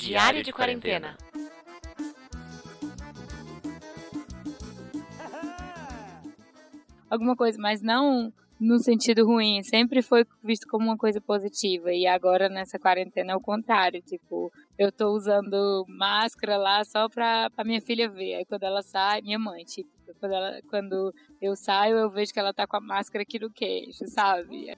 Diário de quarentena. Alguma coisa, mas não no sentido ruim, sempre foi visto como uma coisa positiva. E agora nessa quarentena é o contrário, tipo, eu tô usando máscara lá só pra, pra minha filha ver. Aí quando ela sai, minha mãe, tipo, quando, ela, quando eu saio, eu vejo que ela tá com a máscara aqui no queixo, sabe?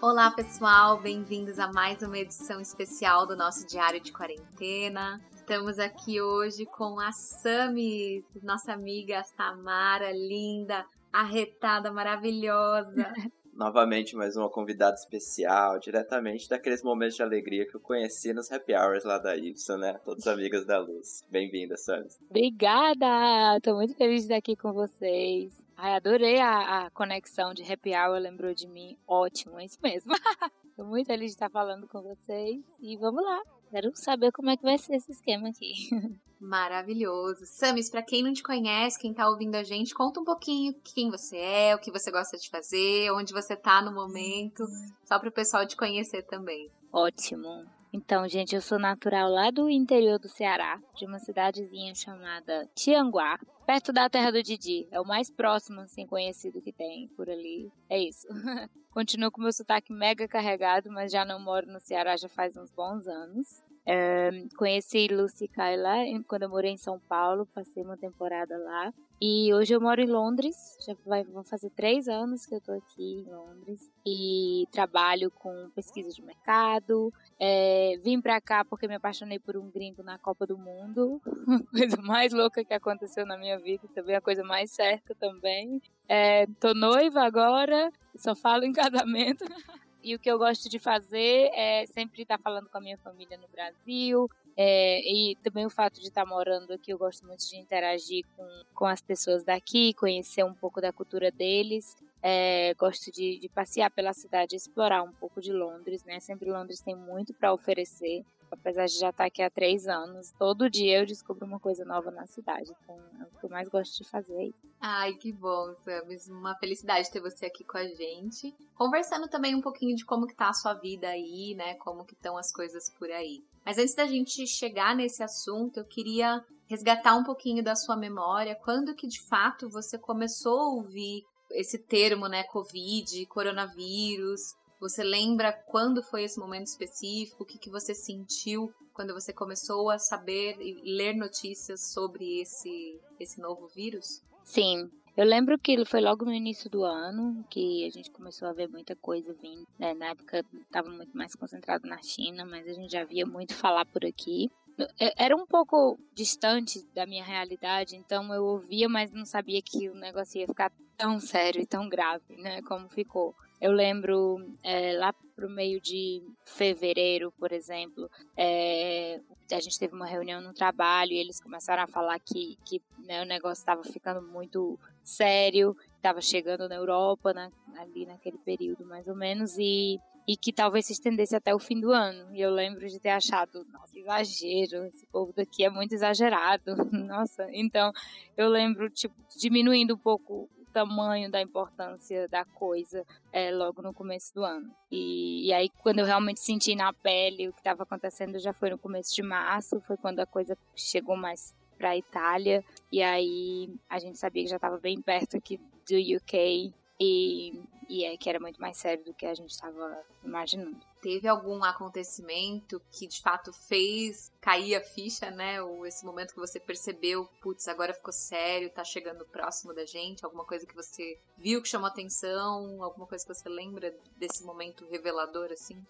Olá, pessoal, bem-vindos a mais uma edição especial do nosso Diário de Quarentena. Estamos aqui hoje com a Sami, nossa amiga Samara, linda, arretada, maravilhosa. Novamente, mais uma convidada especial, diretamente daqueles momentos de alegria que eu conheci nos happy hours lá da Y, né? Todas amigas da luz. Bem-vinda, Sami. Obrigada! Tô muito feliz de estar aqui com vocês. Ai, adorei a, a conexão de happy hour, lembrou de mim. Ótimo, é isso mesmo. Tô muito feliz de estar falando com vocês e vamos lá. Quero saber como é que vai ser esse esquema aqui. Maravilhoso. Samis, para quem não te conhece, quem tá ouvindo a gente, conta um pouquinho quem você é, o que você gosta de fazer, onde você tá no momento, só para o pessoal te conhecer também. Ótimo. Então, gente, eu sou natural lá do interior do Ceará, de uma cidadezinha chamada Tianguá, perto da terra do Didi. É o mais próximo, assim, conhecido que tem por ali. É isso. Continuo com meu sotaque mega carregado, mas já não moro no Ceará já faz uns bons anos. É, conheci Lucy Kaila quando eu morei em São Paulo, passei uma temporada lá. E hoje eu moro em Londres, já vai, vão fazer três anos que eu tô aqui em Londres. E trabalho com pesquisa de mercado. É, vim pra cá porque me apaixonei por um gringo na Copa do Mundo. Coisa mais louca que aconteceu na minha vida, também a coisa mais certa também. É, tô noiva agora, só falo em casamento. E o que eu gosto de fazer é sempre estar falando com a minha família no Brasil. É, e também o fato de estar morando aqui, eu gosto muito de interagir com, com as pessoas daqui, conhecer um pouco da cultura deles. É, gosto de, de, passear pela cidade, explorar um pouco de Londres, né? Sempre Londres tem muito para oferecer apesar de já estar aqui há três anos, todo dia eu descubro uma coisa nova na cidade. Então é o que eu mais gosto de fazer. Ai, que bom, Samus. Uma felicidade ter você aqui com a gente. Conversando também um pouquinho de como que tá a sua vida aí, né? Como que estão as coisas por aí. Mas antes da gente chegar nesse assunto, eu queria resgatar um pouquinho da sua memória. Quando que de fato você começou a ouvir esse termo, né, Covid, coronavírus, você lembra quando foi esse momento específico? O que, que você sentiu quando você começou a saber e ler notícias sobre esse, esse novo vírus? Sim, eu lembro que foi logo no início do ano que a gente começou a ver muita coisa vindo. Né? Na época estava muito mais concentrado na China, mas a gente já via muito falar por aqui. Era um pouco distante da minha realidade, então eu ouvia, mas não sabia que o negócio ia ficar tão sério e tão grave, né? Como ficou. Eu lembro é, lá pro meio de fevereiro, por exemplo, é, a gente teve uma reunião no trabalho e eles começaram a falar que, que né, o negócio estava ficando muito sério, estava chegando na Europa na, ali naquele período mais ou menos e e que talvez se estendesse até o fim do ano. E eu lembro de ter achado, nossa, exagero, esse povo daqui é muito exagerado, nossa. Então, eu lembro, tipo, diminuindo um pouco tamanho da importância da coisa é, logo no começo do ano. E, e, aí, quando eu realmente senti na pele o que estava acontecendo, já foi no começo de março, foi quando a coisa chegou mais para a Itália. E aí a gente sabia que já estava bem perto aqui do UK e, e é que era muito mais sério do que a gente estava imaginando. Teve algum acontecimento que de fato fez cair a ficha, né? Ou esse momento que você percebeu, putz, agora ficou sério, tá chegando próximo da gente? Alguma coisa que você viu que chamou atenção? Alguma coisa que você lembra desse momento revelador, assim?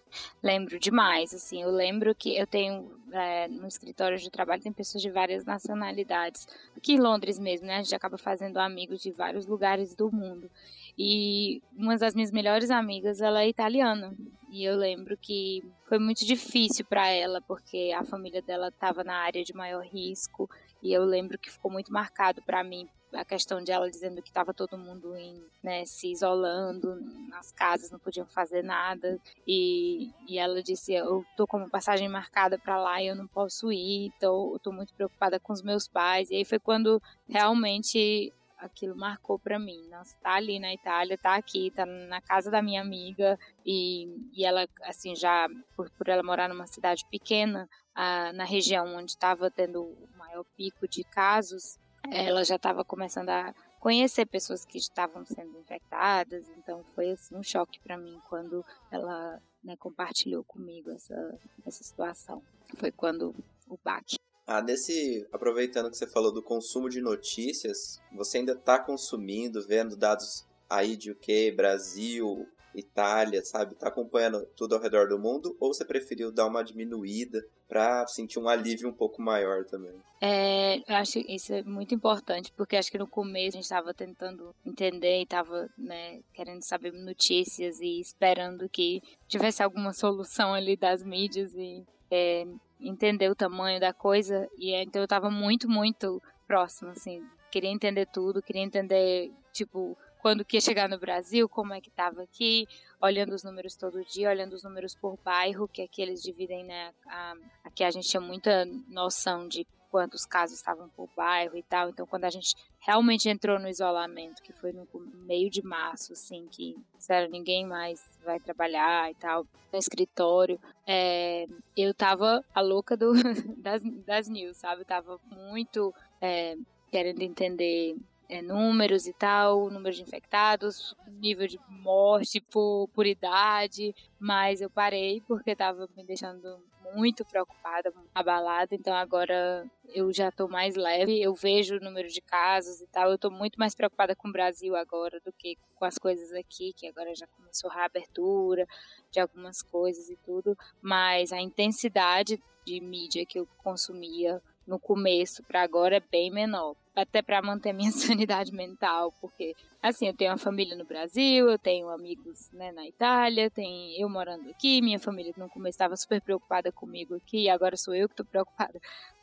Lembro demais, assim. Eu lembro que eu tenho, é, no escritório de trabalho, tem pessoas de várias nacionalidades. Aqui em Londres mesmo, né? A gente acaba fazendo amigos de vários lugares do mundo. E uma das minhas melhores amigas, ela é italiana. e eu lembro que foi muito difícil para ela, porque a família dela estava na área de maior risco. E eu lembro que ficou muito marcado para mim a questão de ela dizendo que estava todo mundo em, né, se isolando nas casas, não podiam fazer nada. E, e ela disse: Eu tô com uma passagem marcada para lá e eu não posso ir, então eu tô muito preocupada com os meus pais. E aí foi quando realmente aquilo marcou para mim. Nossa, tá ali na Itália, tá aqui, tá na casa da minha amiga e, e ela, assim, já por, por ela morar numa cidade pequena, ah, na região onde estava tendo o maior pico de casos, ela já estava começando a conhecer pessoas que estavam sendo infectadas, então foi assim um choque para mim quando ela né, compartilhou comigo essa, essa situação. Foi quando o baque ah, nesse. Aproveitando que você falou do consumo de notícias, você ainda está consumindo, vendo dados aí de UK, Brasil, Itália, sabe? Tá acompanhando tudo ao redor do mundo? Ou você preferiu dar uma diminuída para sentir um alívio um pouco maior também? É, eu acho que isso é muito importante, porque acho que no começo a gente estava tentando entender e estava né, querendo saber notícias e esperando que tivesse alguma solução ali das mídias e é, entender o tamanho da coisa. E então eu tava muito, muito próximo, assim. Queria entender tudo, queria entender, tipo, quando que ia chegar no Brasil, como é que tava aqui, olhando os números todo dia, olhando os números por bairro, que aqui eles dividem, né? A, aqui a gente tinha muita noção de quantos casos estavam por bairro e tal. Então, quando a gente realmente entrou no isolamento, que foi no meio de março, assim, que sério, ninguém mais vai trabalhar e tal, no escritório, é, eu tava a louca do, das, das news, sabe? Eu tava muito é, querendo entender é, números e tal, número de infectados, nível de morte por, por idade, mas eu parei porque estava me deixando muito preocupada, abalada, então agora eu já estou mais leve, eu vejo o número de casos e tal, eu estou muito mais preocupada com o Brasil agora do que com as coisas aqui, que agora já começou a reabertura de algumas coisas e tudo, mas a intensidade de mídia que eu consumia no começo para agora é bem menor. Até para manter minha sanidade mental, porque assim, eu tenho uma família no Brasil, eu tenho amigos né, na Itália, tem eu morando aqui, minha família no começo estava super preocupada comigo aqui, agora sou eu que estou preocupada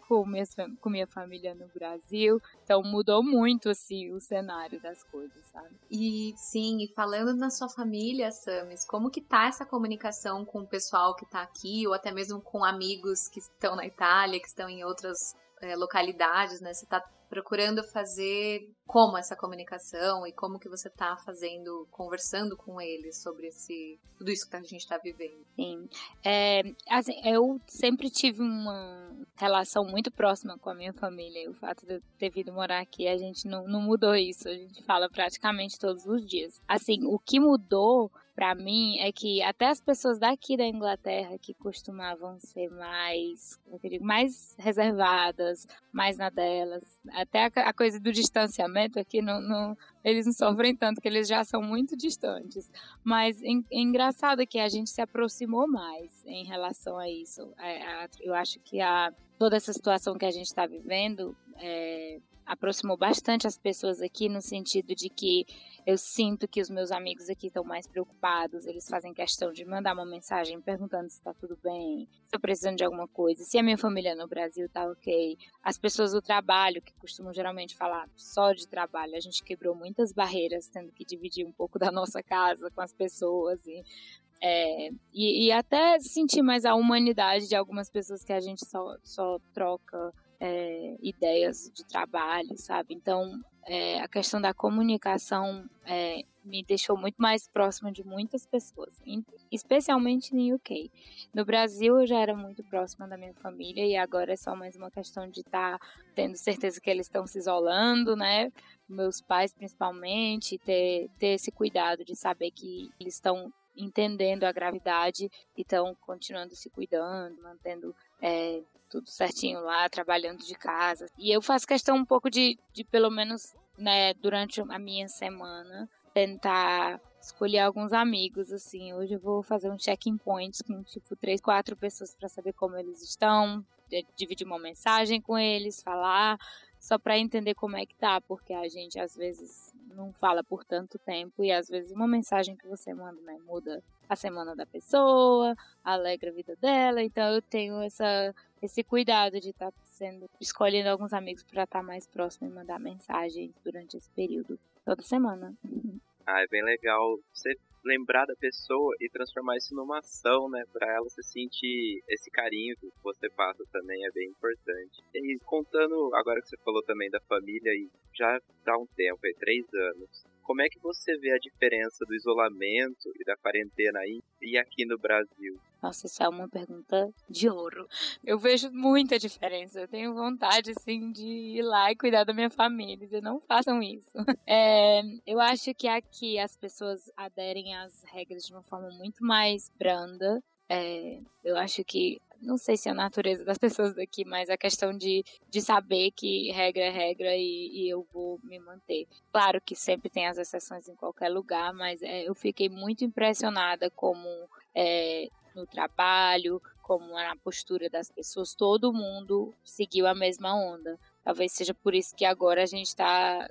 com minha, com minha família no Brasil. Então mudou muito assim o cenário das coisas, sabe? E sim, e falando na sua família, Samis, como que tá essa comunicação com o pessoal que tá aqui, ou até mesmo com amigos que estão na Itália, que estão em outras é, localidades, né? Você tá procurando fazer como essa comunicação e como que você está fazendo, conversando com eles sobre esse tudo isso que a gente está vivendo. Sim, é, assim, eu sempre tive uma relação muito próxima com a minha família. O fato de eu ter vindo morar aqui, a gente não, não mudou isso. A gente fala praticamente todos os dias. Assim, o que mudou para mim é que até as pessoas daqui da Inglaterra que costumavam ser mais, eu digo, mais reservadas, mais na delas, até a, a coisa do distanciamento aqui não, não, eles não sofrem tanto que eles já são muito distantes. Mas é, é engraçado que a gente se aproximou mais em relação a isso. É, eu acho que a, toda essa situação que a gente está vivendo é, aproximou bastante as pessoas aqui no sentido de que eu sinto que os meus amigos aqui estão mais preocupados, eles fazem questão de mandar uma mensagem perguntando se está tudo bem, se eu precisando de alguma coisa, se a minha família no Brasil está ok. As pessoas do trabalho, que costumam geralmente falar só de trabalho, a gente quebrou muitas barreiras, tendo que dividir um pouco da nossa casa com as pessoas e é, e, e, até sentir mais a humanidade de algumas pessoas que a gente só, só troca é, ideias de trabalho, sabe? Então, é, a questão da comunicação é, me deixou muito mais próxima de muitas pessoas, especialmente no UK. No Brasil, eu já era muito próxima da minha família e agora é só mais uma questão de estar tá tendo certeza que eles estão se isolando, né? Meus pais, principalmente, ter, ter esse cuidado de saber que eles estão entendendo a gravidade e estão continuando se cuidando, mantendo é, tudo certinho lá, trabalhando de casa. E eu faço questão um pouco de, de pelo menos, né, durante a minha semana, tentar escolher alguns amigos, assim. Hoje eu vou fazer um check-in points com, tipo, três, quatro pessoas para saber como eles estão, dividir uma mensagem com eles, falar, só para entender como é que tá, porque a gente às vezes não fala por tanto tempo e às vezes uma mensagem que você manda, né, muda a semana da pessoa, alegra a vida dela. Então eu tenho essa, esse cuidado de estar tá sendo escolhendo alguns amigos para estar tá mais próximo e mandar mensagens durante esse período toda semana. Ah, é bem legal você lembrar da pessoa e transformar isso numa ação, né? Pra ela se sentir esse carinho que você passa também é bem importante. E contando, agora que você falou também da família, e já dá um tempo, aí, três anos. Como é que você vê a diferença do isolamento e da quarentena aí e aqui no Brasil? Nossa, isso é uma pergunta de ouro. Eu vejo muita diferença. Eu tenho vontade, assim, de ir lá e cuidar da minha família. Dizer, não façam isso. É, eu acho que aqui as pessoas aderem às regras de uma forma muito mais branda. É, eu acho que não sei se é a natureza das pessoas daqui, mas a questão de, de saber que regra é regra e, e eu vou me manter. Claro que sempre tem as exceções em qualquer lugar, mas é, eu fiquei muito impressionada como é, no trabalho, como na postura das pessoas, todo mundo seguiu a mesma onda. Talvez seja por isso que agora a gente está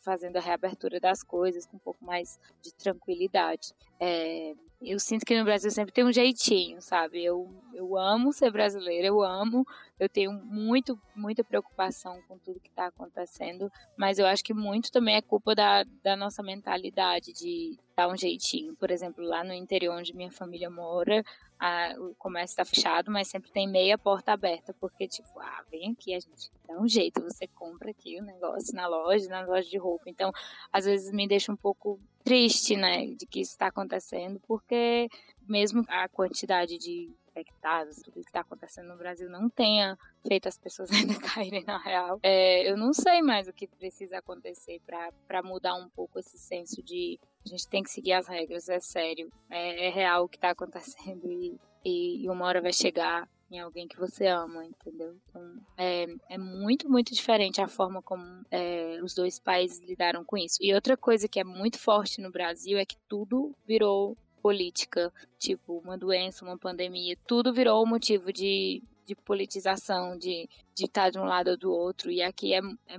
fazendo a reabertura das coisas com um pouco mais de tranquilidade. É, eu sinto que no Brasil sempre tem um jeitinho, sabe? Eu, eu amo ser brasileira, eu amo, eu tenho muito, muita preocupação com tudo que está acontecendo, mas eu acho que muito também é culpa da, da nossa mentalidade de dar um jeitinho. Por exemplo, lá no interior onde minha família mora, a, o comércio está fechado, mas sempre tem meia porta aberta, porque, tipo, ah, vem aqui, a gente dá um jeito, você compra aqui o negócio na loja, na loja de roupa. Então, às vezes me deixa um pouco triste, né, de que isso está acontecendo, porque mesmo a quantidade de infectados, tudo que está acontecendo no Brasil não tenha feito as pessoas ainda caírem na real. É, eu não sei mais o que precisa acontecer para mudar um pouco esse senso de a gente tem que seguir as regras, é sério, é, é real o que está acontecendo e, e uma hora vai chegar em alguém que você ama, entendeu? Então, é, é muito, muito diferente a forma como é, os dois países lidaram com isso. E outra coisa que é muito forte no Brasil é que tudo virou política, tipo uma doença, uma pandemia, tudo virou motivo de, de politização, de, de estar de um lado ou do outro. E aqui é, é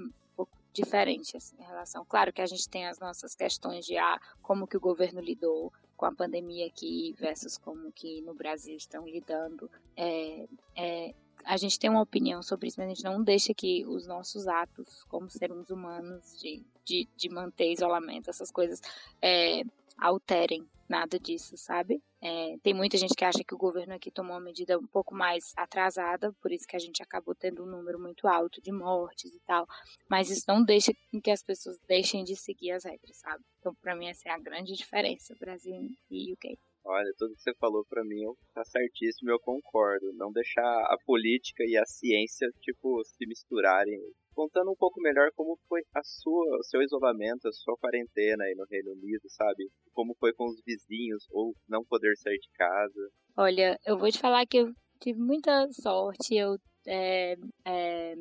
diferente assim, em relação. Claro que a gente tem as nossas questões de ah, como que o governo lidou com a pandemia aqui versus como que no Brasil estão lidando. É, é, a gente tem uma opinião sobre isso, mas a gente não deixa que os nossos atos como seres humanos de, de, de manter isolamento, essas coisas, é, alterem nada disso, sabe? É, tem muita gente que acha que o governo aqui tomou uma medida um pouco mais atrasada, por isso que a gente acabou tendo um número muito alto de mortes e tal. Mas isso não deixa que as pessoas deixem de seguir as regras, sabe? Então, para mim, essa é a grande diferença, Brasil e UK. Olha, tudo que você falou para mim tá certíssimo, eu concordo. Não deixar a política e a ciência, tipo, se misturarem contando um pouco melhor como foi a sua, o seu isolamento, a sua quarentena aí no Reino Unido, sabe? Como foi com os vizinhos ou não poder sair de casa. Olha, eu vou te falar que eu tive muita sorte. Eu é, é,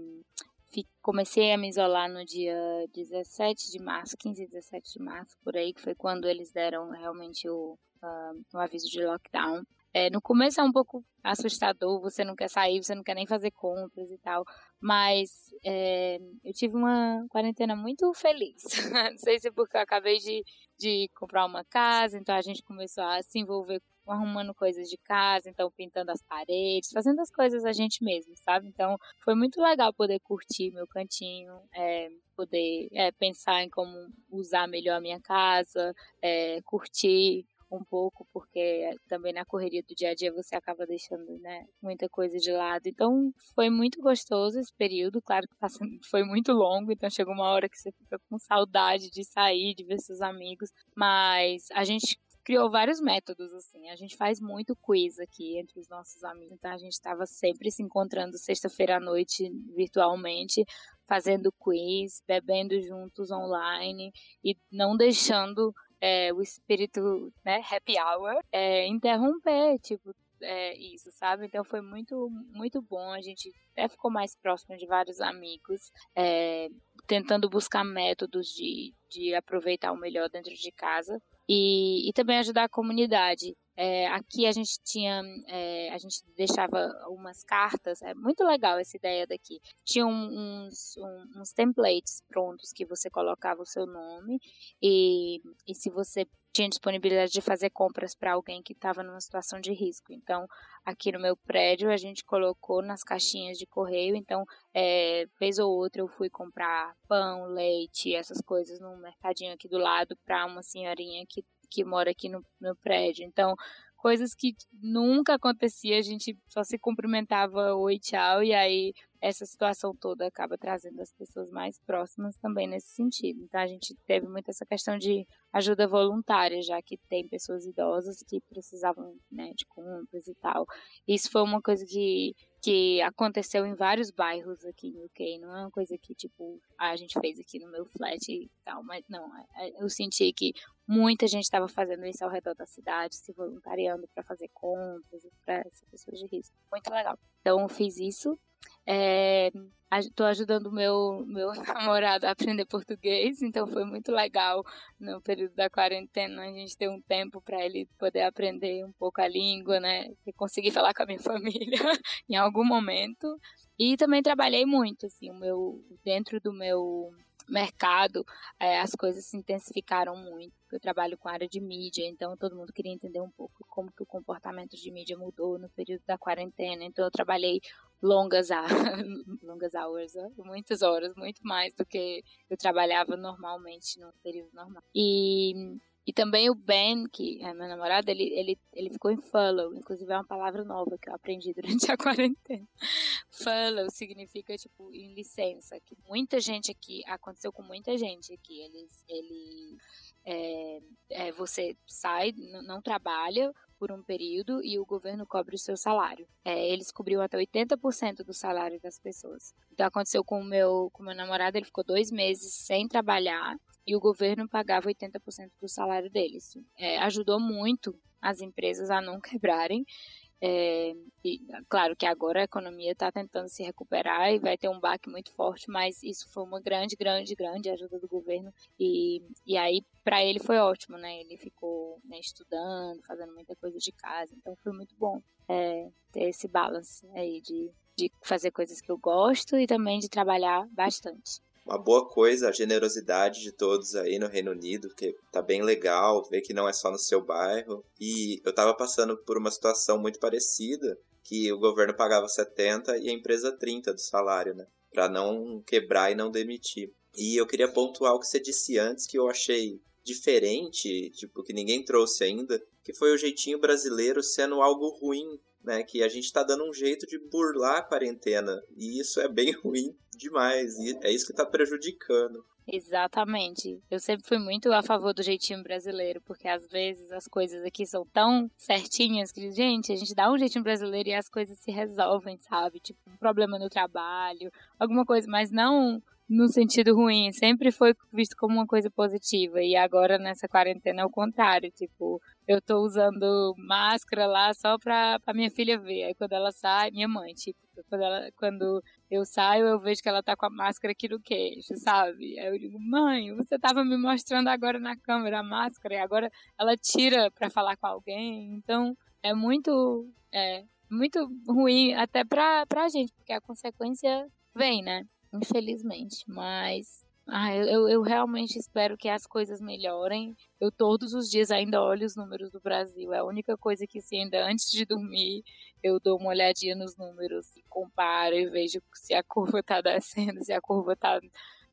comecei a me isolar no dia 17 de março, 15 e 17 de março, por aí, que foi quando eles deram realmente o, uh, o aviso de lockdown. É, no começo é um pouco assustador, você não quer sair, você não quer nem fazer compras e tal. Mas é, eu tive uma quarentena muito feliz. não sei se é porque eu acabei de, de comprar uma casa, então a gente começou a se envolver arrumando coisas de casa, então pintando as paredes, fazendo as coisas a gente mesmo, sabe? Então foi muito legal poder curtir meu cantinho, é, poder é, pensar em como usar melhor a minha casa, é, curtir um pouco, porque também na correria do dia a dia você acaba deixando né, muita coisa de lado. Então foi muito gostoso esse período, claro que foi muito longo, então chegou uma hora que você fica com saudade de sair, de ver seus amigos, mas a gente criou vários métodos, assim. A gente faz muito quiz aqui entre os nossos amigos. Então a gente estava sempre se encontrando sexta-feira à noite virtualmente, fazendo quiz, bebendo juntos online e não deixando é, o espírito, né, happy hour, é, interromper, tipo, é, isso, sabe? Então foi muito, muito bom. A gente até ficou mais próximo de vários amigos, é, tentando buscar métodos de, de aproveitar o melhor dentro de casa e, e também ajudar a comunidade. É, aqui a gente tinha, é, a gente deixava umas cartas, é muito legal essa ideia daqui. Tinha uns, uns templates prontos que você colocava o seu nome e, e se você tinha disponibilidade de fazer compras para alguém que estava numa situação de risco. Então, aqui no meu prédio, a gente colocou nas caixinhas de correio. Então, é, vez ou outra, eu fui comprar pão, leite, essas coisas no mercadinho aqui do lado para uma senhorinha que, que mora aqui no meu prédio. Então, coisas que nunca acontecia, a gente só se cumprimentava oi, tchau, e aí essa situação toda acaba trazendo as pessoas mais próximas também nesse sentido. Então a gente teve muito essa questão de ajuda voluntária, já que tem pessoas idosas que precisavam né, de compras e tal. Isso foi uma coisa que, que aconteceu em vários bairros aqui em UK, não é uma coisa que tipo a gente fez aqui no meu flat e tal, mas não, é, é, eu senti que muita gente estava fazendo isso ao redor da cidade, se voluntariando para fazer compras para essas pessoas de risco. Muito legal. Então fiz isso Estou é, ajudando meu, meu namorado a aprender português, então foi muito legal no período da quarentena a gente ter um tempo para ele poder aprender um pouco a língua, né? E conseguir falar com a minha família em algum momento. E também trabalhei muito, assim, o meu, dentro do meu mercado, é, as coisas se intensificaram muito. Eu trabalho com área de mídia, então todo mundo queria entender um pouco como que o comportamento de mídia mudou no período da quarentena. Então eu trabalhei longas, longas hours, muitas horas, muito mais do que eu trabalhava normalmente no período normal. E e também o Ben, que é meu namorado, ele, ele, ele ficou em follow. Inclusive é uma palavra nova que eu aprendi durante a quarentena. Follow significa, tipo, em licença. Que muita gente aqui, aconteceu com muita gente aqui. Eles, ele, é, é, você sai, não trabalha por um período e o governo cobre o seu salário. É, eles cobriam até 80% do salário das pessoas. Então aconteceu com o meu, com meu namorado, ele ficou dois meses sem trabalhar e o governo pagava 80% do salário deles. É, ajudou muito as empresas a não quebrarem. É, e, claro que agora a economia está tentando se recuperar e vai ter um baque muito forte, mas isso foi uma grande, grande, grande ajuda do governo. E, e aí, para ele foi ótimo, né? Ele ficou né, estudando, fazendo muita coisa de casa, então foi muito bom é, ter esse balance aí de, de fazer coisas que eu gosto e também de trabalhar bastante uma boa coisa a generosidade de todos aí no Reino Unido, que tá bem legal ver que não é só no seu bairro. E eu tava passando por uma situação muito parecida, que o governo pagava 70 e a empresa 30 do salário, né? Para não quebrar e não demitir. E eu queria pontuar o que você disse antes que eu achei diferente, tipo que ninguém trouxe ainda, que foi o jeitinho brasileiro sendo algo ruim né? Que a gente está dando um jeito de burlar a quarentena. E isso é bem ruim demais. E é isso que está prejudicando. Exatamente. Eu sempre fui muito a favor do jeitinho brasileiro, porque às vezes as coisas aqui são tão certinhas que, gente, a gente dá um jeitinho brasileiro e as coisas se resolvem, sabe? Tipo, um problema no trabalho, alguma coisa, mas não no sentido ruim, sempre foi visto como uma coisa positiva. E agora nessa quarentena é o contrário, tipo, eu tô usando máscara lá só pra, pra minha filha ver. Aí quando ela sai, minha mãe, tipo, quando, ela, quando eu saio, eu vejo que ela tá com a máscara aqui no queixo, sabe? Aí eu digo, mãe, você tava me mostrando agora na câmera a máscara e agora ela tira pra falar com alguém. Então é muito, é, muito ruim até pra, pra gente, porque a consequência vem, né? infelizmente. Mas ah, eu, eu realmente espero que as coisas melhorem. Eu todos os dias ainda olho os números do Brasil. É a única coisa que, se ainda antes de dormir, eu dou uma olhadinha nos números, comparo e vejo se a curva está descendo, se a curva está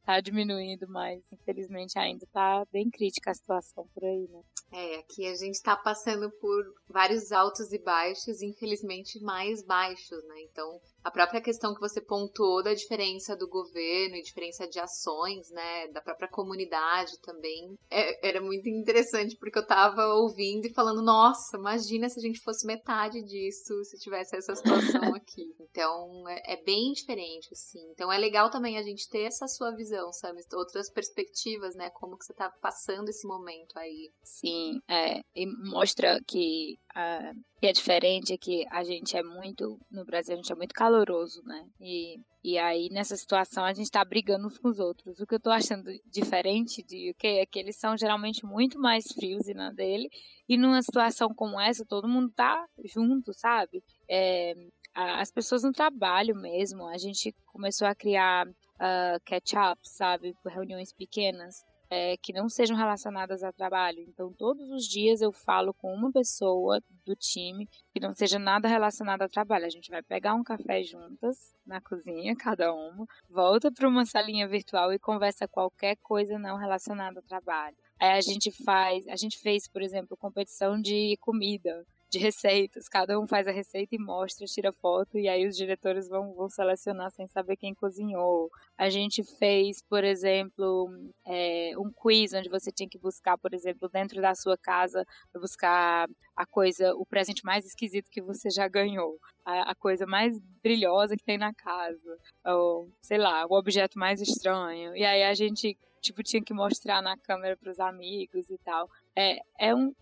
tá diminuindo, mas infelizmente ainda tá bem crítica a situação por aí, né? É, aqui a gente tá passando por vários altos e baixos, infelizmente mais baixos, né? Então, a própria questão que você pontuou da diferença do governo e diferença de ações, né, da própria comunidade também, é, era muito interessante porque eu tava ouvindo e falando, nossa, imagina se a gente fosse metade disso, se tivesse essa situação aqui. Então, é, é bem diferente, assim. Então, é legal também a gente ter essa sua visão, sabe, outras perspectivas, né, como que você tá passando esse momento aí. Sim, é, e mostra que uh, que é diferente que a gente é muito, no Brasil a gente é muito caloroso, né? E, e aí nessa situação a gente tá brigando uns com os outros. O que eu tô achando diferente de UK é que eles são geralmente muito mais frios e na dele. E numa situação como essa, todo mundo tá junto, sabe? É, as pessoas no trabalho mesmo, a gente começou a criar uh, catch-up, sabe? Reuniões pequenas é, que não sejam relacionadas a trabalho. Então, todos os dias eu falo com uma pessoa do time que não seja nada relacionado a trabalho. A gente vai pegar um café juntas na cozinha, cada uma, volta para uma salinha virtual e conversa qualquer coisa não relacionada a trabalho. Aí a gente faz, a gente fez, por exemplo, competição de comida de receitas. Cada um faz a receita e mostra, tira foto, e aí os diretores vão, vão selecionar sem saber quem cozinhou. A gente fez, por exemplo, é, um quiz onde você tinha que buscar, por exemplo, dentro da sua casa, buscar a coisa, o presente mais esquisito que você já ganhou. A, a coisa mais brilhosa que tem na casa. Ou, sei lá, o objeto mais estranho. E aí a gente tipo, tinha que mostrar na câmera para os amigos e tal. É, é um.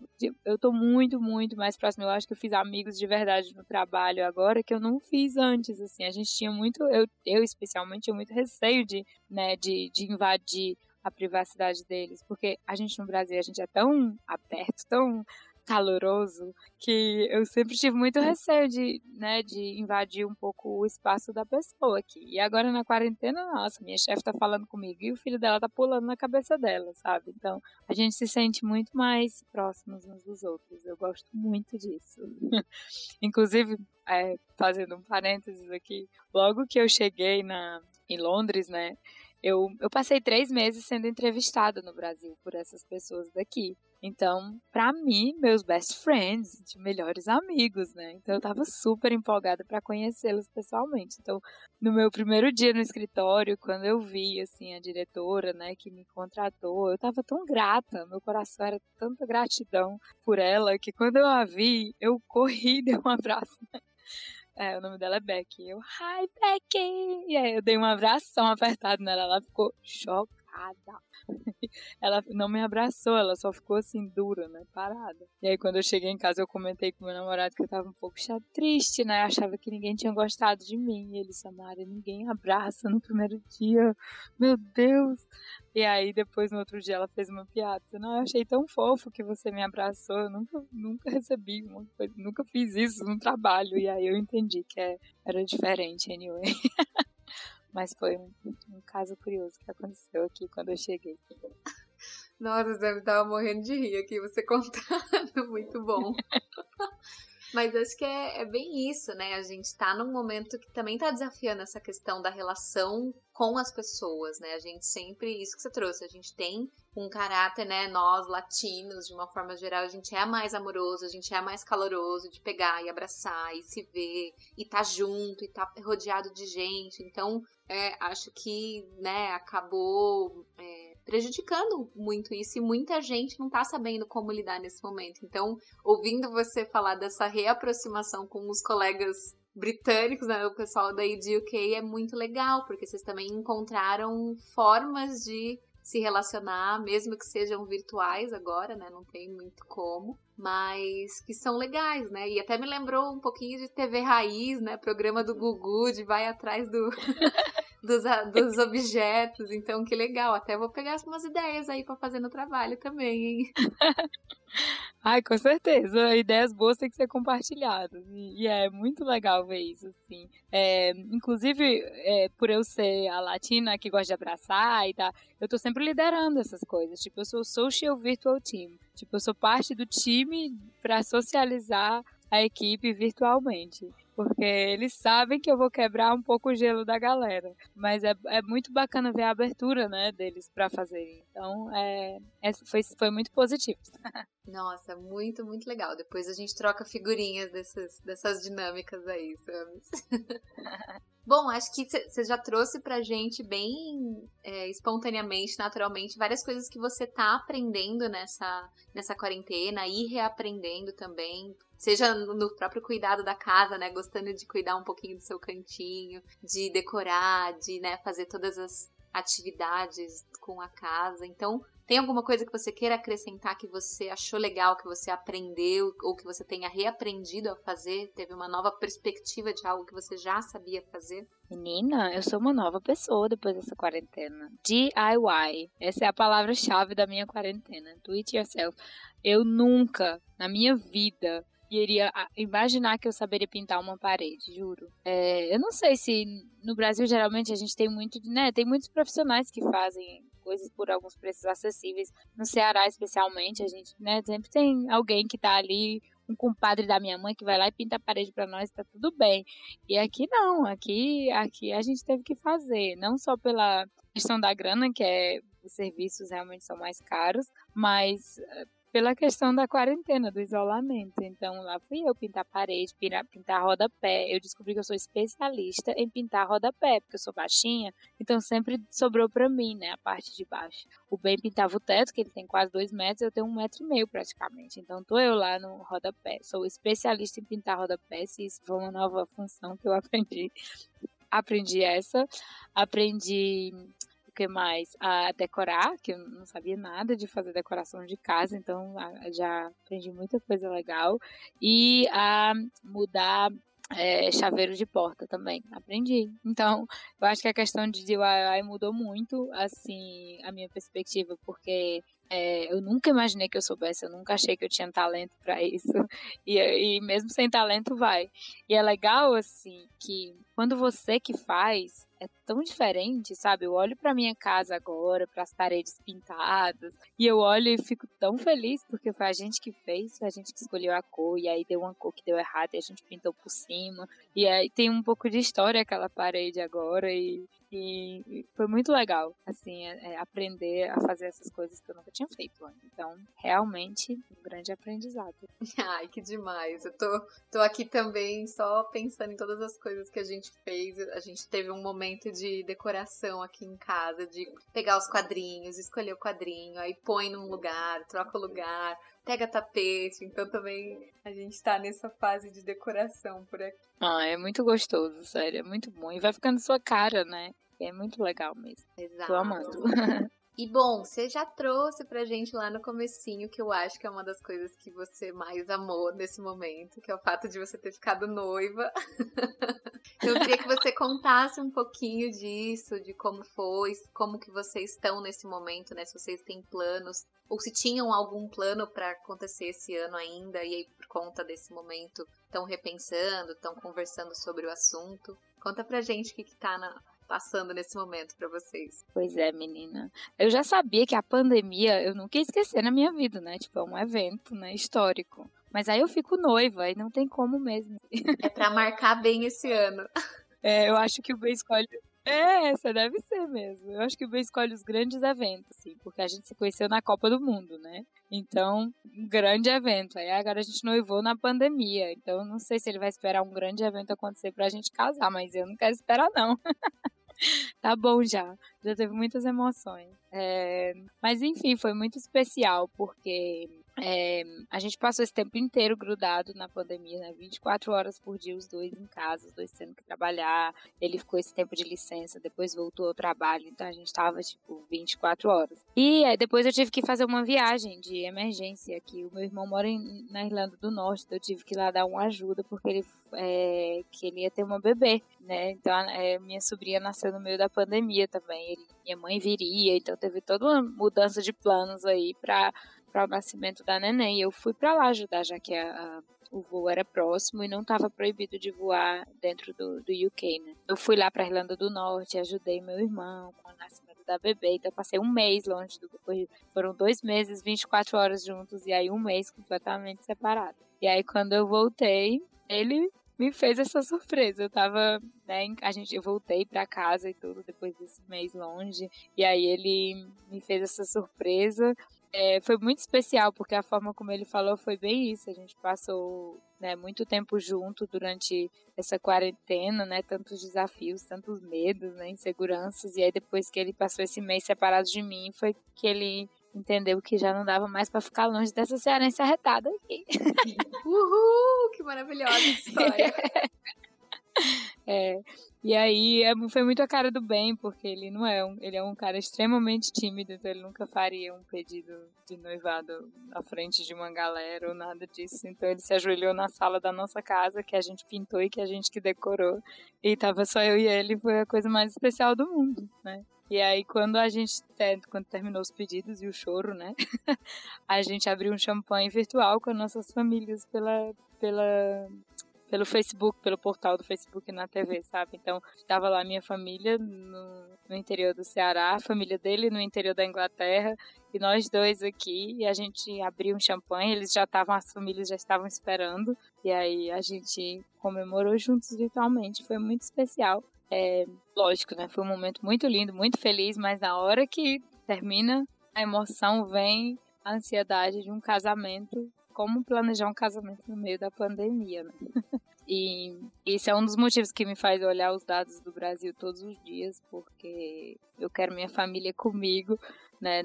Eu tô muito, muito mais próximo. Eu acho que eu fiz amigos de verdade no trabalho agora que eu não fiz antes, assim. A gente tinha muito. Eu, eu especialmente, tinha muito receio de, né, de, de invadir a privacidade deles. Porque a gente no Brasil, a gente é tão aberto, tão caloroso que eu sempre tive muito receio de, né, de invadir um pouco o espaço da pessoa aqui. E agora na quarentena, nossa, minha chefe tá falando comigo e o filho dela tá pulando na cabeça dela, sabe? Então, a gente se sente muito mais próximos uns dos outros. Eu gosto muito disso. Inclusive, é, fazendo um parênteses aqui, logo que eu cheguei na, em Londres, né, eu, eu passei três meses sendo entrevistada no Brasil por essas pessoas daqui. Então, para mim, meus best friends, de melhores amigos, né? Então, eu tava super empolgada para conhecê-los pessoalmente. Então, no meu primeiro dia no escritório, quando eu vi, assim, a diretora, né, que me contratou, eu tava tão grata, meu coração era tanta gratidão por ela, que quando eu a vi, eu corri e dei um abraço. Né? É, o nome dela é Becky. Eu, hi, Becky! E aí eu dei um abração apertado nela, ela ficou chocada. ela não me abraçou, ela só ficou assim, dura, né? Parada. E aí, quando eu cheguei em casa, eu comentei com meu namorado que eu tava um pouco triste, né? Eu achava que ninguém tinha gostado de mim. E ele, Samara, ninguém abraça no primeiro dia. Meu Deus! E aí, depois, no outro dia, ela fez uma piada. Não, eu achei tão fofo que você me abraçou. Eu nunca, nunca recebi uma coisa, nunca fiz isso no trabalho. E aí eu entendi que é, era diferente, anyway. Mas foi um, um, caso curioso que aconteceu aqui quando eu cheguei. Nossa, Zé, tava morrendo de rir aqui, você contando. Muito bom. Mas acho que é, é, bem isso, né? A gente tá num momento que também tá desafiando essa questão da relação com as pessoas, né? A gente sempre, isso que você trouxe, a gente tem um caráter, né? Nós, latinos, de uma forma geral, a gente é mais amoroso, a gente é mais caloroso de pegar e abraçar e se ver e tá junto e tá rodeado de gente. Então, é, acho que, né, acabou. É, prejudicando muito isso e muita gente não tá sabendo como lidar nesse momento. Então, ouvindo você falar dessa reaproximação com os colegas britânicos, né, o pessoal de UK é muito legal, porque vocês também encontraram formas de se relacionar, mesmo que sejam virtuais agora, né? Não tem muito como, mas que são legais, né? E até me lembrou um pouquinho de TV Raiz, né? Programa do Gugu, de vai atrás do dos, dos objetos. Então, que legal. Até vou pegar umas ideias aí para fazer no trabalho também, hein? Ai, com certeza. Ideias boas têm que ser compartilhadas. E, e é muito legal ver isso, assim. É, inclusive, é, por eu ser a latina que gosta de abraçar e tal, eu tô sempre liderando essas coisas. Tipo, eu sou Social Virtual Team. Tipo, eu sou parte do time para socializar a equipe virtualmente porque eles sabem que eu vou quebrar um pouco o gelo da galera. Mas é, é muito bacana ver a abertura, né, deles para fazerem. Então, é, é, foi, foi muito positivo. Nossa, muito, muito legal. Depois a gente troca figurinhas dessas, dessas dinâmicas aí, sabe? Bom, acho que você já trouxe pra gente bem é, espontaneamente, naturalmente, várias coisas que você tá aprendendo nessa, nessa quarentena e reaprendendo também. Seja no próprio cuidado da casa, né? Gostando de cuidar um pouquinho do seu cantinho, de decorar, de né, fazer todas as atividades com a casa. Então, tem alguma coisa que você queira acrescentar que você achou legal, que você aprendeu ou que você tenha reaprendido a fazer? Teve uma nova perspectiva de algo que você já sabia fazer? Menina, eu sou uma nova pessoa depois dessa quarentena. DIY. Essa é a palavra-chave da minha quarentena. Do it yourself. Eu nunca, na minha vida, iria imaginar que eu saberia pintar uma parede, juro. É, eu não sei se no Brasil geralmente a gente tem muito, né? Tem muitos profissionais que fazem coisas por alguns preços acessíveis. No Ceará, especialmente, a gente né, sempre tem alguém que tá ali um compadre da minha mãe que vai lá e pinta a parede para nós, tá tudo bem. E aqui não, aqui, aqui a gente teve que fazer, não só pela questão da grana, que é os serviços realmente são mais caros, mas eh, pela questão da quarentena, do isolamento. Então lá fui eu pintar parede, pintar rodapé. Eu descobri que eu sou especialista em pintar rodapé, porque eu sou baixinha, então sempre sobrou para mim, né, a parte de baixo. O Ben pintava o teto, que ele tem quase dois metros, eu tenho um metro e meio praticamente. Então tô eu lá no rodapé. Sou especialista em pintar rodapé, se isso for uma nova função que eu aprendi. Aprendi essa, aprendi que mais? A decorar, que eu não sabia nada de fazer decoração de casa, então já aprendi muita coisa legal. E a mudar é, chaveiro de porta também, aprendi. Então, eu acho que a questão de DIY mudou muito, assim, a minha perspectiva, porque é, eu nunca imaginei que eu soubesse, eu nunca achei que eu tinha talento para isso. E, e mesmo sem talento, vai. E é legal, assim, que quando você que faz, é tão diferente, sabe? Eu olho para minha casa agora, para as paredes pintadas, e eu olho e fico tão feliz porque foi a gente que fez, foi a gente que escolheu a cor, e aí deu uma cor que deu errado e a gente pintou por cima. E aí tem um pouco de história aquela parede agora, e e foi muito legal, assim, é, é aprender a fazer essas coisas que eu nunca tinha feito. Então, realmente, um grande aprendizado. Ai, que demais. Eu tô, tô aqui também só pensando em todas as coisas que a gente fez. A gente teve um momento de decoração aqui em casa, de pegar os quadrinhos, escolher o quadrinho, aí põe num lugar, troca o lugar, pega tapete, então também a gente tá nessa fase de decoração por aqui. Ah, é muito gostoso, sério, é muito bom. E vai ficando sua cara, né? É muito legal mesmo. Exato. Tô amando. E bom, você já trouxe pra gente lá no comecinho, que eu acho que é uma das coisas que você mais amou nesse momento, que é o fato de você ter ficado noiva. eu queria que você contasse um pouquinho disso, de como foi, como que vocês estão nesse momento, né? Se vocês têm planos, ou se tinham algum plano para acontecer esse ano ainda, e aí por conta desse momento estão repensando, estão conversando sobre o assunto. Conta pra gente o que, que tá na, passando nesse momento para vocês? Pois é, menina. Eu já sabia que a pandemia eu nunca ia esquecer na minha vida, né? Tipo, é um evento, né, histórico. Mas aí eu fico noiva e não tem como mesmo. É para marcar bem esse ano. É, eu acho que o Ben escolhe. É, essa deve ser mesmo. Eu acho que o Ben escolhe os grandes eventos, assim, porque a gente se conheceu na Copa do Mundo, né? Então, um grande evento. Aí agora a gente noivou na pandemia. Então, não sei se ele vai esperar um grande evento acontecer pra gente casar, mas eu não quero esperar, não. tá bom já. Já teve muitas emoções. É, mas enfim, foi muito especial porque é, a gente passou esse tempo inteiro grudado na pandemia, né? 24 horas por dia, os dois em casa, os dois tendo que trabalhar. Ele ficou esse tempo de licença, depois voltou ao trabalho, então a gente tava, tipo, 24 horas. E é, depois eu tive que fazer uma viagem de emergência aqui. O meu irmão mora em, na Irlanda do Norte, então eu tive que ir lá dar uma ajuda, porque ele, é, que ele ia ter uma bebê, né? Então é, minha sobrinha nasceu no meio da pandemia também. Ele, minha mãe viria, então teve toda uma mudança de planos aí pra para o nascimento da neném. Eu fui para lá ajudar, já que a, a, o voo era próximo e não estava proibido de voar dentro do, do UK, né? Eu fui lá para Irlanda do Norte, ajudei meu irmão com o nascimento da bebê, então passei um mês longe do foram dois meses, 24 horas juntos e aí um mês completamente separado. E aí quando eu voltei, ele me fez essa surpresa. Eu tava, né, a gente, eu voltei para casa e tudo depois desse mês longe, e aí ele me fez essa surpresa é, foi muito especial, porque a forma como ele falou foi bem isso. A gente passou né, muito tempo junto durante essa quarentena, né? Tantos desafios, tantos medos, né, inseguranças. E aí depois que ele passou esse mês separado de mim, foi que ele entendeu que já não dava mais para ficar longe dessa cearense arretada aqui. Uhul! Que maravilhosa história! É, e aí é, foi muito a cara do bem, porque ele não é um, ele é um cara extremamente tímido, então ele nunca faria um pedido de noivado à frente de uma galera ou nada disso. Então ele se ajoelhou na sala da nossa casa, que a gente pintou e que a gente que decorou. E tava só eu e ele, foi a coisa mais especial do mundo, né? E aí, quando a gente, quando terminou os pedidos e o choro, né? a gente abriu um champanhe virtual com as nossas famílias pela, pela pelo Facebook, pelo portal do Facebook na TV, sabe? Então, estava lá minha família no, no, interior do Ceará, a família dele no interior da Inglaterra, e nós dois aqui, e a gente abriu um champanhe, eles já estavam, as famílias já estavam esperando, e aí a gente comemorou juntos virtualmente, foi muito especial. É, lógico, né? Foi um momento muito lindo, muito feliz, mas na hora que termina, a emoção vem, a ansiedade de um casamento como planejar um casamento no meio da pandemia, né? E esse é um dos motivos que me faz olhar os dados do Brasil todos os dias, porque eu quero minha família comigo, né?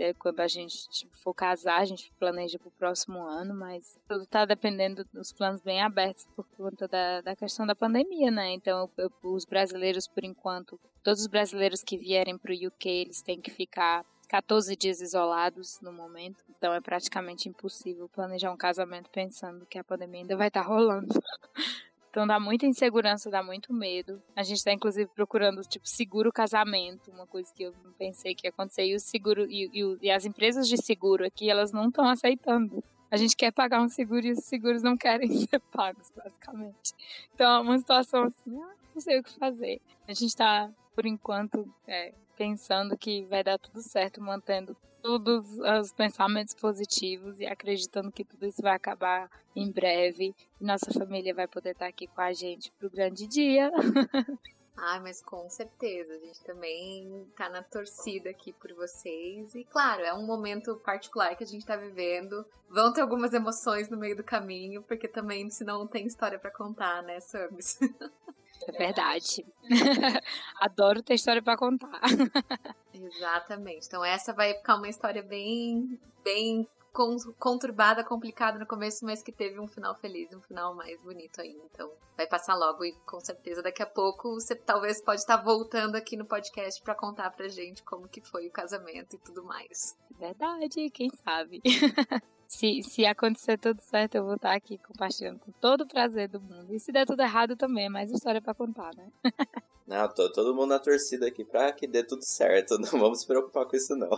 É quando a gente tipo, for casar, a gente planeja para o próximo ano, mas tudo está dependendo dos planos bem abertos por conta da, da questão da pandemia, né? Então, eu, os brasileiros, por enquanto, todos os brasileiros que vierem para o UK, eles têm que ficar 14 dias isolados no momento, então é praticamente impossível planejar um casamento pensando que a pandemia ainda vai estar tá rolando. Então dá muita insegurança, dá muito medo. A gente está inclusive procurando tipo seguro casamento, uma coisa que eu não pensei que ia acontecer. E o seguro e, e, e as empresas de seguro aqui elas não estão aceitando. A gente quer pagar um seguro e os seguros não querem ser pagos, basicamente. Então é uma situação assim, ah, não sei o que fazer. A gente está por enquanto é, pensando que vai dar tudo certo, mantendo todos os pensamentos positivos e acreditando que tudo isso vai acabar em breve e nossa família vai poder estar aqui com a gente pro grande dia. Ai, mas com certeza, a gente também tá na torcida aqui por vocês. E claro, é um momento particular que a gente tá vivendo. Vão ter algumas emoções no meio do caminho, porque também, senão não tem história para contar, né, Sams? É verdade. Adoro ter história para contar. Exatamente. Então essa vai ficar uma história bem, bem conturbada, complicada no começo, mas que teve um final feliz, um final mais bonito ainda. Então, vai passar logo e com certeza daqui a pouco você talvez pode estar voltando aqui no podcast para contar pra gente como que foi o casamento e tudo mais. Verdade, quem sabe. se, se acontecer tudo certo, eu vou estar aqui compartilhando com todo o prazer do mundo. E se der tudo errado também, é mais história para contar, né? Não, tô todo mundo na torcida aqui pra que dê tudo certo. Não vamos se preocupar com isso, não.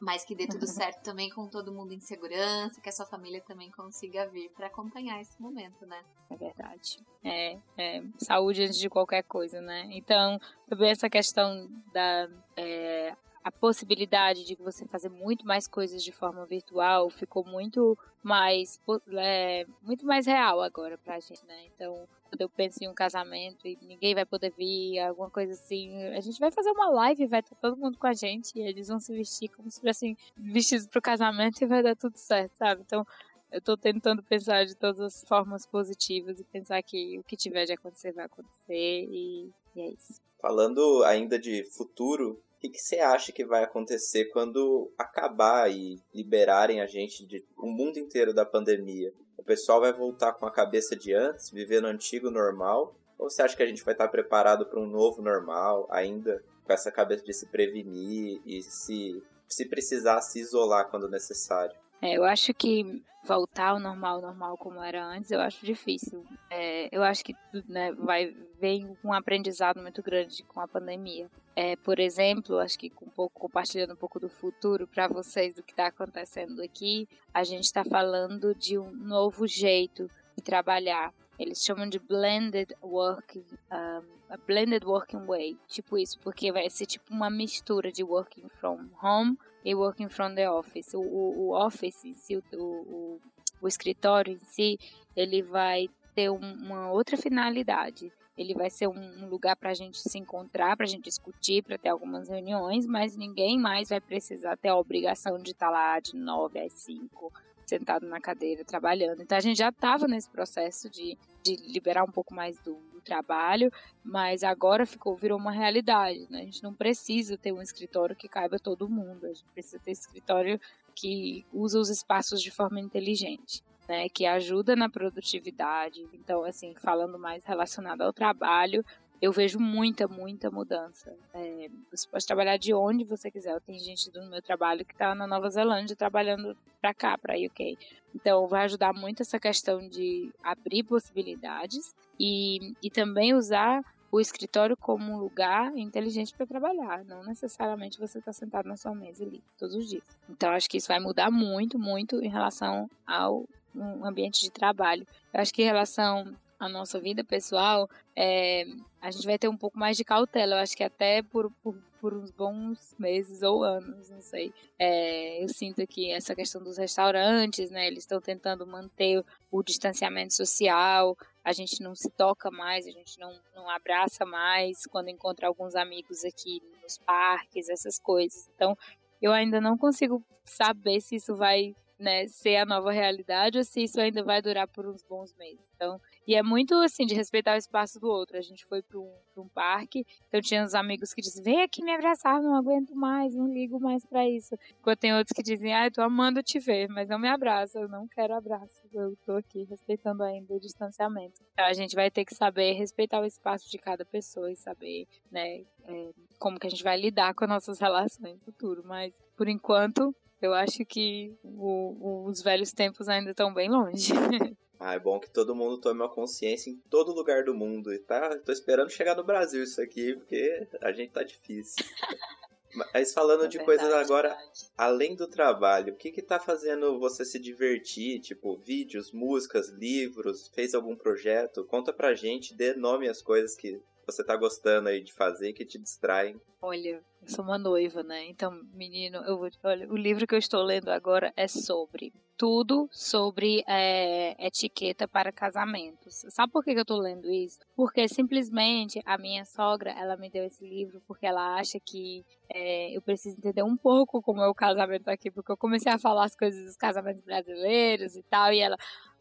Mas que dê tudo certo também com todo mundo em segurança, que a sua família também consiga vir para acompanhar esse momento, né? É verdade. É, é, saúde antes de qualquer coisa, né? Então, também essa questão da é, a possibilidade de você fazer muito mais coisas de forma virtual ficou muito mais é, muito mais real agora pra gente, né? Então, quando eu penso em um casamento e ninguém vai poder vir, alguma coisa assim, a gente vai fazer uma live, vai estar todo mundo com a gente e eles vão se vestir como se fossem vestidos pro casamento e vai dar tudo certo, sabe? Então, eu tô tentando pensar de todas as formas positivas e pensar que o que tiver de acontecer vai acontecer e, e é isso. Falando ainda de futuro, o que você acha que vai acontecer quando acabar e liberarem a gente de o mundo inteiro da pandemia? O pessoal vai voltar com a cabeça de antes, viver no antigo normal? Ou você acha que a gente vai estar preparado para um novo normal, ainda com essa cabeça de se prevenir e se, se precisar se isolar quando necessário? É, eu acho que voltar ao normal, normal como era antes, eu acho difícil. É, eu acho que né, vai vem um aprendizado muito grande com a pandemia. É, por exemplo, acho que um pouco compartilhando um pouco do futuro para vocês do que está acontecendo aqui, a gente está falando de um novo jeito de trabalhar. Eles chamam de blended working, um, blended working way, tipo isso, porque vai ser tipo uma mistura de working from home e working from the office. O, o, office em si, o, o, o, escritório em si, ele vai ter um, uma outra finalidade. Ele vai ser um, lugar para a gente se encontrar, para a gente discutir, para ter algumas reuniões, mas ninguém mais vai precisar ter a obrigação de estar tá lá de 9 às 5, sentado na cadeira, trabalhando. Então a gente já estava nesse processo de, de liberar um pouco mais do, trabalho, mas agora ficou virou uma realidade. Né? A gente não precisa ter um escritório que caiba todo mundo. A gente precisa ter escritório que usa os espaços de forma inteligente. Né, que ajuda na produtividade. Então, assim, falando mais relacionado ao trabalho, eu vejo muita, muita mudança. É, você pode trabalhar de onde você quiser. Tem gente do meu trabalho que está na Nova Zelândia trabalhando para cá, para UK. Então, vai ajudar muito essa questão de abrir possibilidades e, e também usar o escritório como um lugar inteligente para trabalhar. Não necessariamente você está sentado na sua mesa ali todos os dias. Então, acho que isso vai mudar muito, muito em relação ao um ambiente de trabalho. Eu acho que em relação à nossa vida pessoal, é, a gente vai ter um pouco mais de cautela. Eu acho que até por, por, por uns bons meses ou anos, não sei. É, eu sinto que essa questão dos restaurantes, né? Eles estão tentando manter o distanciamento social, a gente não se toca mais, a gente não, não abraça mais quando encontra alguns amigos aqui nos parques, essas coisas. Então, eu ainda não consigo saber se isso vai né, ser a nova realidade ou se isso ainda vai durar por uns bons meses. Então, e é muito assim, de respeitar o espaço do outro. A gente foi para um, um, parque, então tinha uns amigos que diziam: vem aqui me abraçar, não aguento mais, não ligo mais para isso. Enquanto tem outros que dizem: ai, tô amando te ver, mas não me abraça, eu não quero abraço, eu tô aqui respeitando ainda o distanciamento. Então a gente vai ter que saber respeitar o espaço de cada pessoa e saber, né, é, como que a gente vai lidar com as nossas relações no futuro. Mas, por enquanto, eu acho que o, os velhos tempos ainda estão bem longe. Ah, é bom que todo mundo tome uma consciência em todo lugar do mundo. E tá, tô esperando chegar no Brasil isso aqui, porque a gente tá difícil. Mas falando é de coisas agora, verdade. além do trabalho, o que que tá fazendo você se divertir? Tipo, vídeos, músicas, livros, fez algum projeto? Conta pra gente, dê nome às coisas que você tá gostando aí de fazer que te distraem. Olha, eu sou uma noiva, né? Então, menino, eu vou, olha, o livro que eu estou lendo agora é sobre tudo sobre é, etiqueta para casamentos. Sabe por que eu estou lendo isso? Porque simplesmente a minha sogra, ela me deu esse livro porque ela acha que é, eu preciso entender um pouco como é o casamento aqui, porque eu comecei a falar as coisas dos casamentos brasileiros e tal, e ela,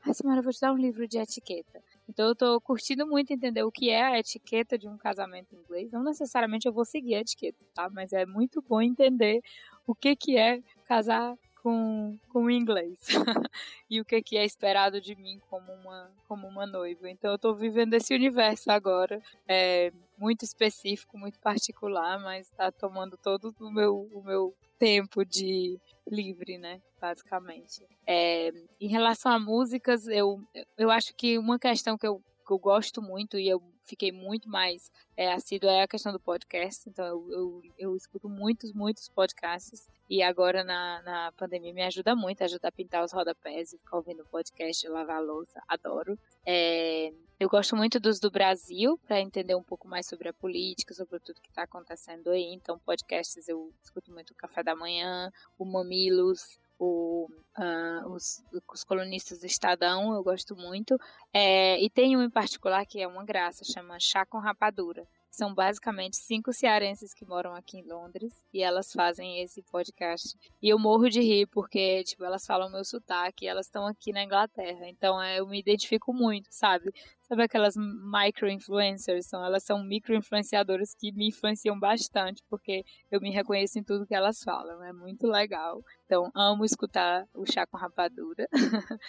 ah, Samara, eu vou te dar um livro de etiqueta. Então eu tô curtindo muito entender o que é a etiqueta de um casamento inglês. Não necessariamente eu vou seguir a etiqueta, tá? Mas é muito bom entender o que que é casar com, com inglês e o que, que é esperado de mim como uma, como uma noiva. Então eu estou vivendo esse universo agora, é muito específico, muito particular, mas está tomando todo o meu, o meu tempo de livre, né? Basicamente. É, em relação a músicas, eu, eu acho que uma questão que eu, que eu gosto muito e eu fiquei muito mais é, é a questão do podcast. Então, eu, eu, eu, escuto muitos, muitos podcasts. E agora, na, na pandemia, me ajuda muito. Ajuda a pintar os rodapés e ficar ouvindo podcast, lavar a louça. Adoro. É, eu gosto muito dos do Brasil, para entender um pouco mais sobre a política, sobre tudo que está acontecendo aí. Então, podcasts eu escuto muito o Café da Manhã, o Mamilos, o, uh, os, os, colunistas do Estadão, eu gosto muito. É, e tem um em particular que é uma graça, chama Chá com Rapadura. São basicamente cinco cearenses que moram aqui em Londres e elas fazem esse podcast. E eu morro de rir porque, tipo, elas falam meu sotaque elas estão aqui na Inglaterra. Então é, eu me identifico muito, sabe? Sabe aquelas micro-influencers? São, elas são micro-influenciadoras que me influenciam bastante porque eu me reconheço em tudo que elas falam. É muito legal. Então, amo escutar o Chá com Rapadura.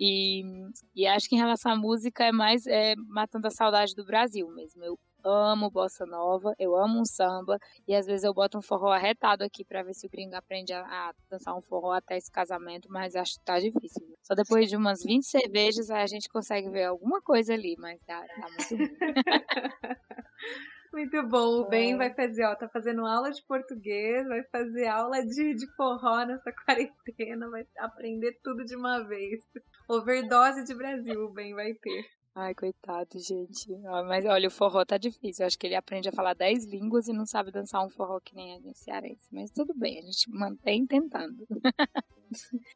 E, e, acho que em relação à música é mais é, matando a saudade do Brasil mesmo. Eu amo bossa nova, eu amo um samba e às vezes eu boto um forró arretado aqui para ver se o gringo aprende a, a, dançar um forró até esse casamento, mas acho que tá difícil. Só depois de umas 20 cervejas a gente consegue ver alguma coisa ali, mas tá, tá muito ruim. Muito bom, o Ben é. vai fazer, ó, tá fazendo aula de português, vai fazer aula de, de forró nessa quarentena, vai aprender tudo de uma vez. Overdose de Brasil o Ben vai ter. Ai, coitado, gente. Mas olha, o forró tá difícil. Eu acho que ele aprende a falar 10 línguas e não sabe dançar um forró que nem a gente cearense. Mas tudo bem, a gente mantém tentando.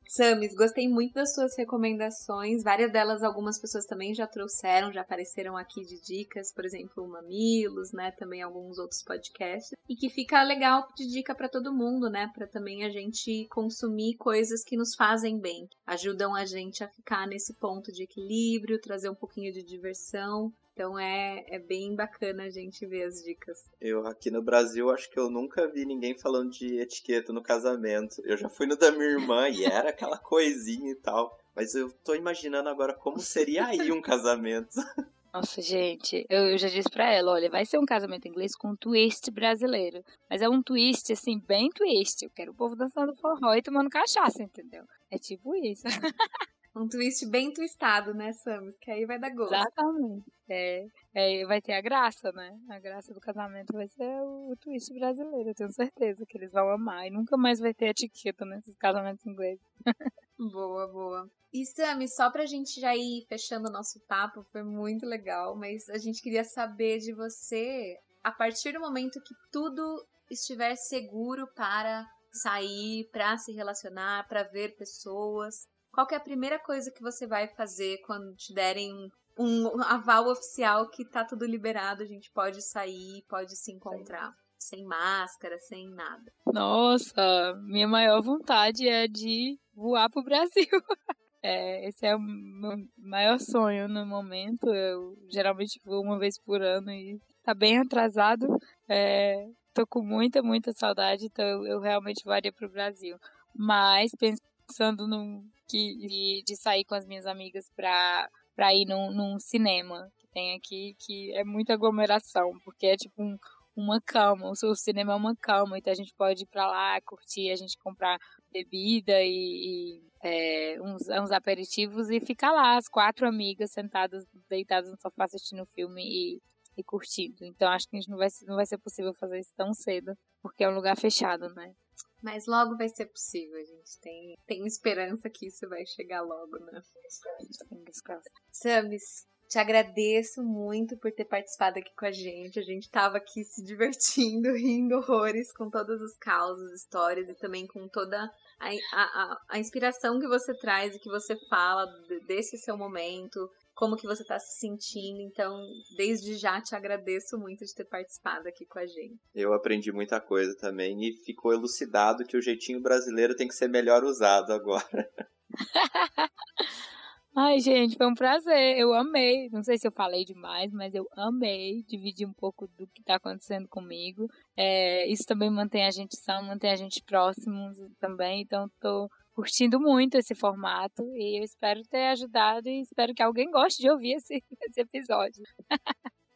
Samis, gostei muito das suas recomendações. Várias delas, algumas pessoas também já trouxeram, já apareceram aqui de dicas, por exemplo, o Mamilos, né? Também alguns outros podcasts. E que fica legal de dica para todo mundo, né? Para também a gente consumir coisas que nos fazem bem, ajudam a gente a ficar nesse ponto de equilíbrio, trazer um pouquinho de diversão. Então é, é bem bacana a gente ver as dicas. Eu aqui no Brasil acho que eu nunca vi ninguém falando de etiqueta no casamento. Eu já fui no da minha irmã e era aquela coisinha e tal. Mas eu tô imaginando agora como seria aí um casamento. Nossa, gente, eu, já disse pra ela, olha, vai ser um casamento inglês com um twist brasileiro. Mas é um twist, assim, bem twist. Eu quero o povo dançando forró e tomando cachaça, entendeu? É tipo isso. Um twist bem twistado, né, Sam? Que aí vai dar gosto. Exatamente. É, é, vai ter a graça, né? A graça do casamento vai ser o, o twist brasileiro. Eu tenho certeza que eles vão amar. E nunca mais vai ter etiqueta nesses casamentos ingleses. boa, boa. E Sami, só pra gente já ir fechando o nosso papo, foi muito legal, mas a gente queria saber de você, a partir do momento que tudo estiver seguro para sair, para se relacionar, para ver pessoas, qual é a primeira coisa que você vai fazer quando te derem um, um aval oficial que tá tudo liberado, a gente pode sair, pode se encontrar? Sem máscara, sem nada. Nossa, minha maior vontade é de voar pro Brasil. É, esse é o meu maior sonho no momento. Eu geralmente vou uma vez por ano e tá bem atrasado. É, tô com muita, muita saudade, então eu, realmente varia pro Brasil. Mas pensando no que de, de sair com as minhas amigas pra, pra ir num, num cinema que tem aqui, que é muita aglomeração, porque é tipo um, uma cama, o cinema é uma cama, então a gente pode ir pra lá, curtir, a gente comprar bebida e, e é, uns, uns aperitivos e ficar lá, as quatro amigas sentadas, deitadas no sofá assistindo o filme e, e curtindo. Então acho que a gente não vai, não vai ser possível fazer isso tão cedo, porque é um lugar fechado, né? Mas logo vai ser possível, a gente tem, tem esperança que isso vai chegar logo, né? Samis, te agradeço muito por ter participado aqui com a gente. A gente estava aqui se divertindo, rindo horrores com todas as causas, histórias e também com toda a, a, a inspiração que você traz e que você fala desse seu momento, como que você está se sentindo. Então, desde já te agradeço muito de ter participado aqui com a gente. Eu aprendi muita coisa também e ficou elucidado que o jeitinho brasileiro tem que ser melhor usado agora. Ai, gente, foi um prazer. Eu amei. Não sei se eu falei demais, mas eu amei dividir um pouco do que está acontecendo comigo. É, isso também mantém a gente são, mantém a gente próximos também. Então, estou curtindo muito esse formato e eu espero ter ajudado e espero que alguém goste de ouvir esse, esse episódio.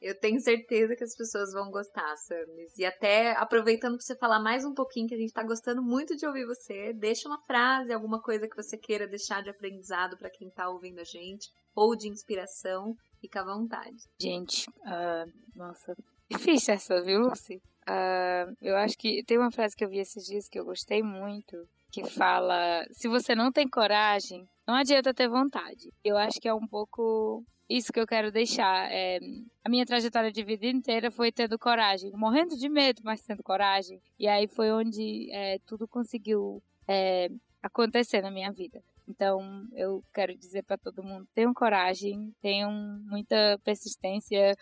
Eu tenho certeza que as pessoas vão gostar, Samis. E até aproveitando para você falar mais um pouquinho, que a gente está gostando muito de ouvir você, deixa uma frase, alguma coisa que você queira deixar de aprendizado para quem está ouvindo a gente, ou de inspiração, fica à vontade. Gente, uh, nossa, difícil essa, viu, Lucy? Uh, eu acho que tem uma frase que eu vi esses dias que eu gostei muito, que fala: se você não tem coragem, não adianta ter vontade. Eu acho que é um pouco isso que eu quero deixar. É, a minha trajetória de vida inteira foi tendo coragem, morrendo de medo, mas tendo coragem. E aí foi onde é, tudo conseguiu é, acontecer na minha vida. Então, eu quero dizer para todo mundo: tenham coragem, tenham muita persistência,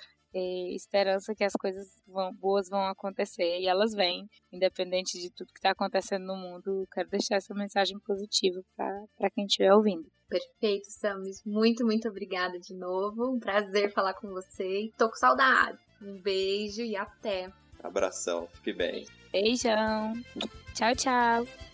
esperança que as coisas vão, boas vão acontecer e elas vêm, independente de tudo que está acontecendo no mundo. Quero deixar essa mensagem positiva para quem estiver ouvindo. Perfeito, Samis. Muito, muito obrigada de novo. Um prazer falar com você tô com saudade. Um beijo e até. Abração, fique bem. Beijão. Tchau, tchau.